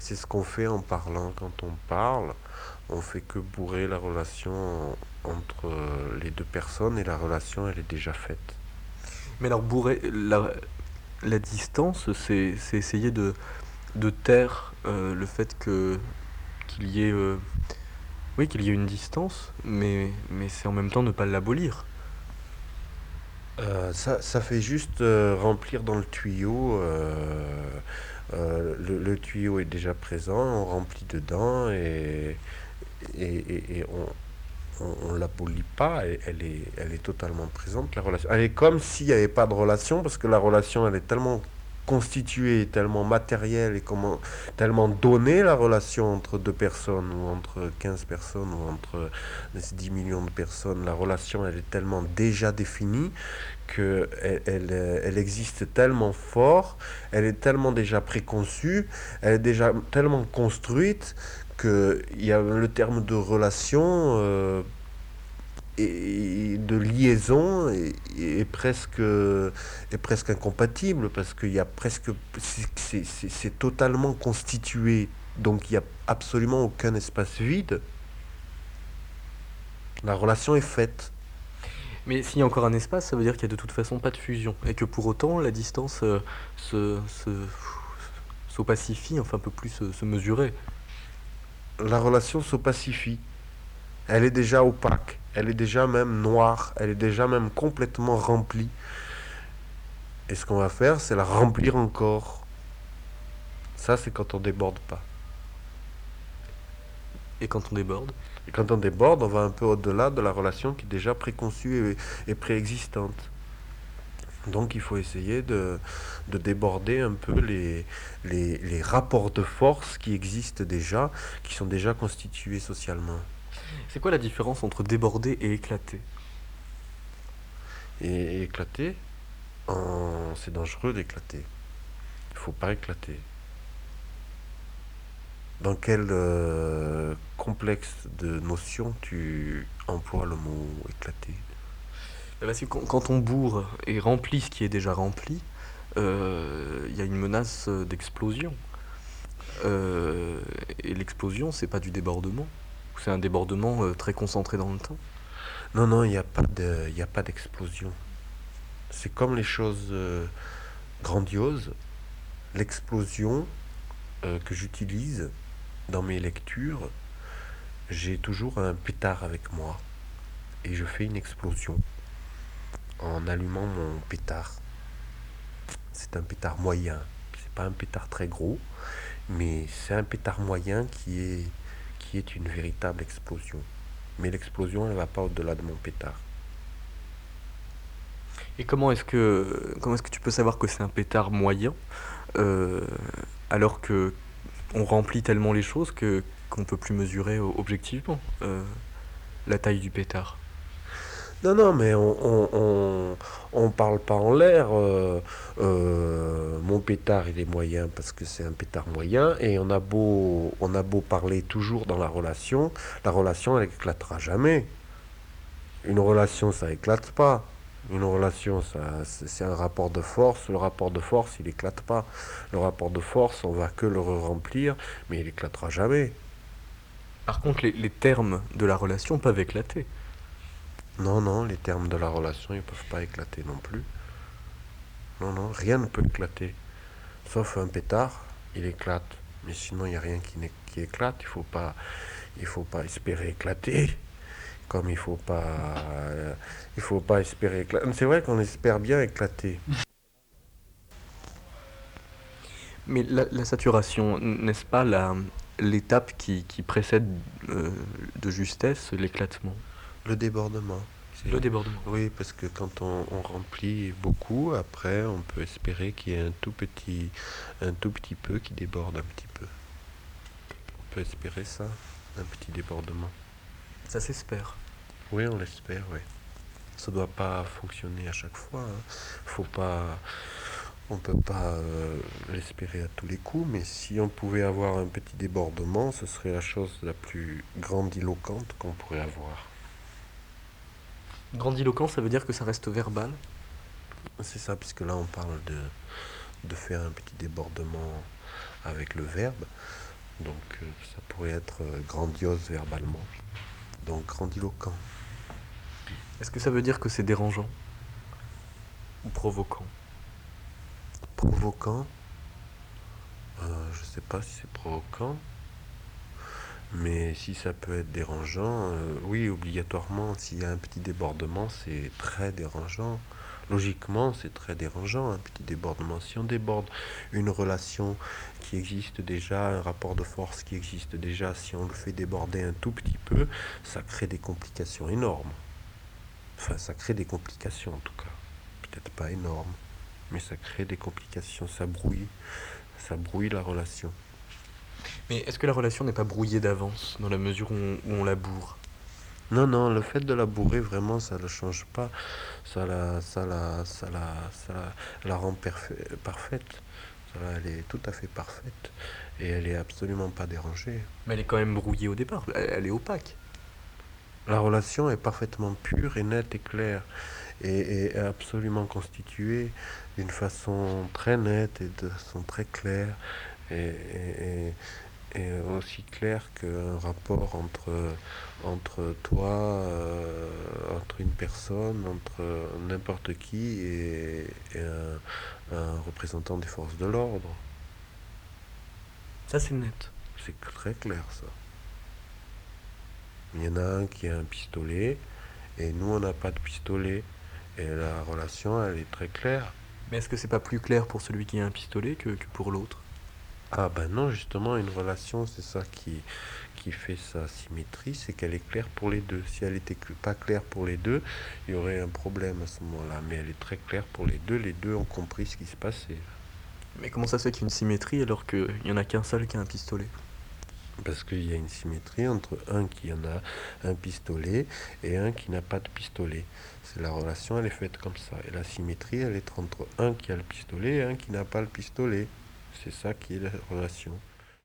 c'est ce qu'on fait en parlant quand on parle. On fait que bourrer la relation entre les deux personnes et la relation, elle est déjà faite. Mais alors, bourrer la, la distance, c'est essayer de, de taire euh, le fait que qu'il y ait euh, oui qu'il y ait une distance, mais, mais c'est en même temps ne pas l'abolir. Euh, ça, ça, fait juste remplir dans le tuyau. Le, tuyau est déjà présent, on remplit dedans et, et, et on, on, ne l'abolit pas, elle, est, elle est totalement présente, la relation. Elle est comme s'il n'y avait pas de relation, parce que la relation, elle est tellement constituée, tellement matérielle et comment, tellement donnée, la relation entre deux personnes, ou entre 15 personnes, ou entre 10 millions de personnes. La relation, elle est tellement déjà définie qu'elle elle, elle, existe tellement fort, elle est tellement déjà préconçue, elle est déjà tellement construite il y a le terme de relation euh, et de liaison est, presque, est presque incompatible parce qu'il y a presque c'est totalement constitué donc il n'y a absolument aucun espace vide. La relation est faite. Mais s'il y a encore un espace ça veut dire qu'il n'y a de toute façon pas de fusion et que pour autant la distance euh, se, se, s'opacifie enfin peut plus se mesurer. La relation se pacifie. Elle est déjà opaque, elle est déjà même noire, elle est déjà même complètement remplie. Et ce qu'on va faire, c'est la remplir encore. Ça, c'est quand on déborde pas. Et quand on déborde? Et quand on déborde, on va un peu au-delà de la relation qui est déjà préconçue et, et préexistante. Donc il faut essayer de, déborder un peu les, les, rapports de force qui existent déjà, qui sont déjà constitués socialement. C'est quoi la différence entre déborder et éclater? Et éclater, c'est dangereux d'éclater. Il faut pas éclater. Dans quel euh, complexe de notions tu emploies le mot éclater? Parce que quand on bourre et remplit ce qui est déjà rempli, euh, il y a une menace d'explosion. Euh, et l'explosion, c'est pas du débordement. C'est un débordement euh, très concentré dans le temps. Non, non, il n'y a pas d'explosion. C'est comme les choses grandioses. L'explosion que j'utilise dans mes lectures, j'ai toujours un pétard avec moi et je fais une explosion en allumant mon pétard. C'est un pétard moyen. C'est pas un pétard très gros, mais c'est un pétard moyen qui est, qui est une véritable explosion. Mais l'explosion, elle va pas au-delà de mon pétard. Et comment est-ce que comment est-ce que tu peux savoir que c'est un pétard moyen euh, alors que on remplit tellement les choses que qu'on peut plus mesurer objectivement euh, la taille du pétard? Non, non, mais on, on, parle pas en l'air. Euh, euh, mon pétard, il est moyen parce que c'est un pétard moyen. Et on a beau, on a beau parler toujours dans la relation, la relation, elle éclatera jamais. Une relation, ça éclate pas. Une relation, ça, c'est un rapport de force. Le rapport de force, il éclate pas. Le rapport de force, on va que le remplir, mais il éclatera jamais. Par contre, les termes de la relation peuvent éclater. Non, non, les termes de la relation, ils ne peuvent pas éclater non plus. Non, non, rien ne peut éclater. Sauf un pétard, il éclate. Mais sinon, il n'y a rien qui, qui éclate. Il ne faut, pas, faut pas espérer éclater. Comme il ne faut pas, euh, il faut pas espérer éclater. C'est vrai qu'on espère bien éclater. Mais la, saturation, n'est-ce pas l'étape qui, précède euh, de justesse l'éclatement? Le débordement. Le débordement. Oui, parce que quand on, remplit beaucoup, après, on peut espérer qu'il y ait un tout petit, un tout petit peu qui déborde un petit peu. On peut espérer ça, un petit débordement. Ça s'espère. Oui, on l'espère, oui. Ça doit pas fonctionner à chaque fois. Hein. Faut pas, on peut pas euh, l'espérer à tous les coups, mais si on pouvait avoir un petit débordement, ce serait la chose la plus grandiloquente qu'on pourrait avoir. Grandiloquent, ça veut dire que ça reste verbal C'est ça, puisque là on parle de, de faire un petit débordement avec le verbe. Donc euh, ça pourrait être euh, grandiose verbalement. Donc grandiloquent. Est-ce que ça veut dire que c'est dérangeant Ou provoquant? Provoquant? Euh, Je sais pas si c'est provoquant. Mais si ça peut être dérangeant, euh, oui, obligatoirement, s'il y a un petit débordement, c'est très dérangeant. Logiquement, c'est très dérangeant, un petit débordement. Si on déborde une relation qui existe déjà, un rapport de force qui existe déjà, si on le fait déborder un tout petit peu, ça crée des complications énormes. Enfin, ça crée des complications en tout cas. Peut-être pas énormes, mais ça crée des complications, ça brouille, ça brouille la relation. Mais est-ce que la relation n'est pas brouillée d'avance, dans la mesure où on, où on la bourre? Non, non, le fait de la bourrer, vraiment, ça ne le change pas. Ça la, ça la, ça la, ça la, la rend parfait- parfaite. Ça elle est tout à fait parfaite. Et elle est absolument pas dérangée. Mais elle est quand même brouillée au départ, elle, elle est opaque. La relation est parfaitement pure et nette et claire. Et, et absolument constituée d'une façon très nette et de façon très claire. Et, et- et- et aussi claire qu'un rapport entre, entre toi, euh, entre une personne, entre n'importe qui et, et un, un représentant des forces de l'ordre. Ça c'est net. C'est très clair ça. Il y en a un qui a un pistolet et nous on n'a pas de pistolet. Et la relation elle est très claire. Mais est-ce que c'est pas plus clair pour celui qui a un pistolet que, que pour l'autre? Ah ben non, justement, une relation, c'est ça qui, qui fait sa symétrie, c'est qu'elle est claire pour les deux. Si elle était cl- pas claire pour les deux, il y aurait un problème à ce moment-là. Mais elle est très claire pour les deux. Les deux ont compris ce qui se passait. Mais comment ça se fait qu'il y a une symétrie alors qu'il n'y en a qu'un seul qui a un pistolet? Parce qu'il y a une symétrie entre un qui en a un pistolet et un qui n'a pas de pistolet. C'est la relation, elle est faite comme ça. Et la symétrie, elle est entre un qui a le pistolet et un qui n'a pas le pistolet. C'est ça qui est la relation.